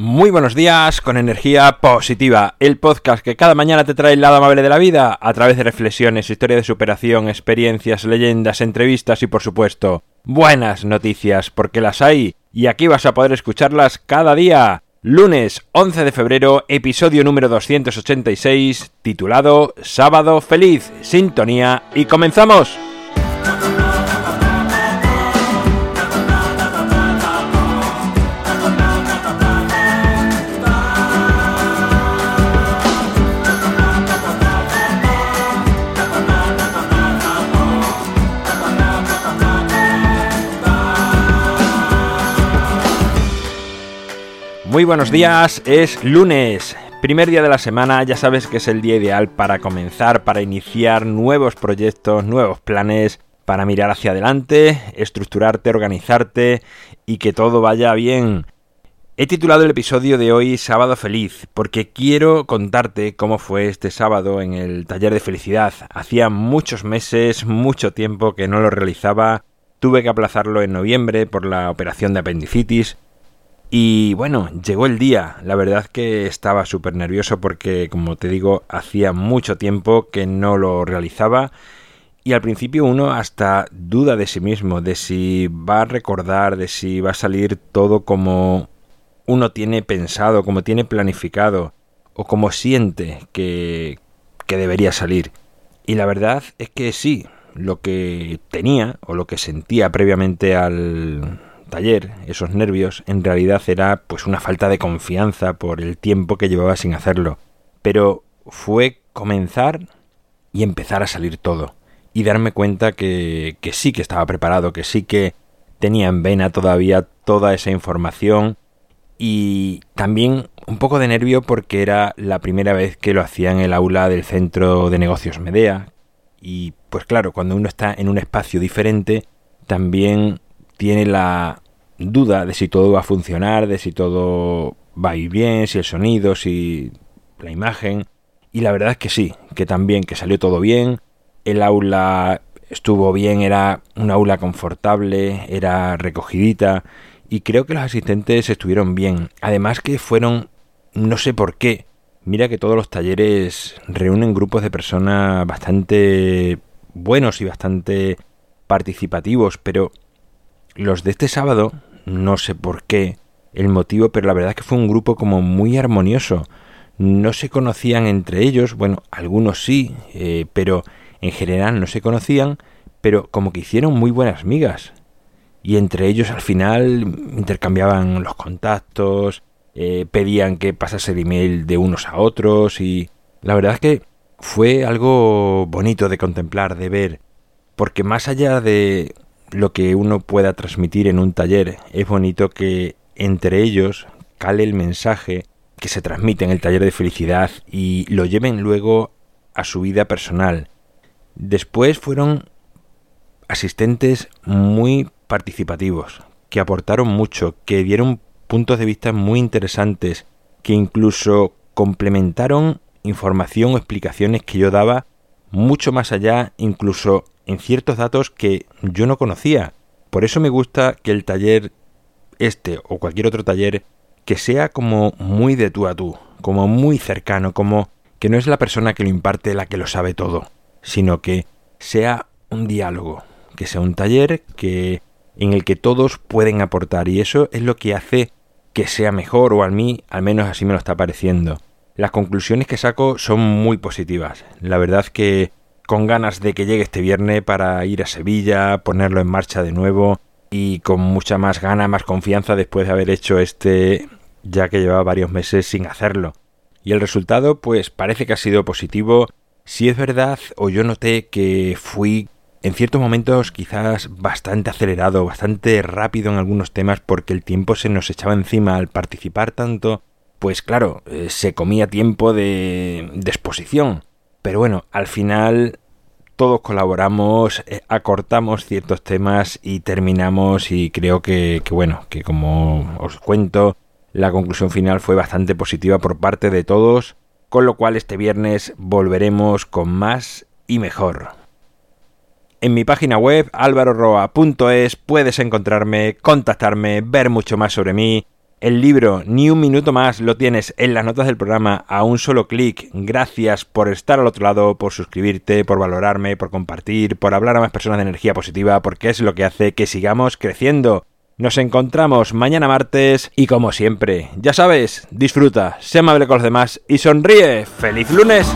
Muy buenos días con energía positiva, el podcast que cada mañana te trae el lado amable de la vida a través de reflexiones, historia de superación, experiencias, leyendas, entrevistas y por supuesto buenas noticias porque las hay y aquí vas a poder escucharlas cada día. Lunes 11 de febrero, episodio número 286, titulado Sábado Feliz, Sintonía y comenzamos. Muy buenos días, es lunes, primer día de la semana, ya sabes que es el día ideal para comenzar, para iniciar nuevos proyectos, nuevos planes, para mirar hacia adelante, estructurarte, organizarte y que todo vaya bien. He titulado el episodio de hoy Sábado Feliz porque quiero contarte cómo fue este sábado en el taller de felicidad. Hacía muchos meses, mucho tiempo que no lo realizaba. Tuve que aplazarlo en noviembre por la operación de apendicitis y bueno, llegó el día. La verdad que estaba súper nervioso porque, como te digo, hacía mucho tiempo que no lo realizaba. Y al principio uno hasta duda de sí mismo, de si va a recordar, de si va a salir todo como uno tiene pensado, como tiene planificado, o como siente que, que debería salir. Y la verdad es que sí, lo que tenía o lo que sentía previamente al, taller, esos nervios, en realidad era pues una falta de confianza por el tiempo que llevaba sin hacerlo. Pero fue comenzar y empezar a salir todo. Y darme cuenta que, que sí que estaba preparado, que sí que tenía en vena todavía toda esa información. Y también un poco de nervio porque era la primera vez que lo hacía en el aula del centro de negocios Medea. Y pues claro, cuando uno está en un espacio diferente, también tiene la duda de si todo va a funcionar, de si todo va a ir bien, si el sonido, si la imagen. Y la verdad es que sí, que también, que salió todo bien. El aula estuvo bien, era un aula confortable, era recogidita. Y creo que los asistentes estuvieron bien. Además que fueron, no sé por qué. Mira que todos los talleres reúnen grupos de personas bastante buenos y bastante participativos, pero los de este sábado, no sé por qué el motivo, pero la verdad es que fue un grupo como muy armonioso. No se conocían entre ellos, bueno, algunos sí, eh, pero en general no se conocían, pero como que hicieron muy buenas migas. Y entre ellos al final intercambiaban los contactos, eh, pedían que pasase el email de unos a otros y la verdad es que fue algo bonito de contemplar, de ver, porque más allá de lo que uno pueda transmitir en un taller. Es bonito que entre ellos cale el mensaje que se transmite en el taller de felicidad y lo lleven luego a su vida personal. Después fueron asistentes muy participativos, que aportaron mucho, que dieron puntos de vista muy interesantes, que incluso complementaron información o explicaciones que yo daba mucho más allá, incluso en ciertos datos que yo no conocía. Por eso me gusta que el taller este o cualquier otro taller que sea como muy de tú a tú, como muy cercano, como que no es la persona que lo imparte la que lo sabe todo, sino que sea un diálogo, que sea un taller que en el que todos pueden aportar y eso es lo que hace que sea mejor o a mí al menos así me lo está pareciendo. Las conclusiones que saco son muy positivas. La verdad que con ganas de que llegue este viernes para ir a Sevilla, ponerlo en marcha de nuevo y con mucha más gana, más confianza después de haber hecho este ya que llevaba varios meses sin hacerlo. Y el resultado pues parece que ha sido positivo. Si es verdad o yo noté que fui en ciertos momentos quizás bastante acelerado, bastante rápido en algunos temas porque el tiempo se nos echaba encima al participar tanto, pues claro, eh, se comía tiempo de, exposición. Pero bueno, al final todos colaboramos, eh, acortamos ciertos temas y terminamos y creo que, que, bueno, que como os cuento, la conclusión final fue bastante positiva por parte de todos, con lo cual este viernes volveremos con más y mejor. En mi página web alvaroroa.es puedes encontrarme, contactarme, ver mucho más sobre mí El libro Ni un minuto más lo tienes en las notas del programa a un solo clic. Gracias por estar al otro lado, por suscribirte, por valorarme, por compartir, por hablar a más personas de energía positiva, porque es lo que hace que sigamos creciendo. Nos encontramos mañana martes y como siempre, ya sabes, disfruta, sé amable con los demás y sonríe. ¡Feliz lunes!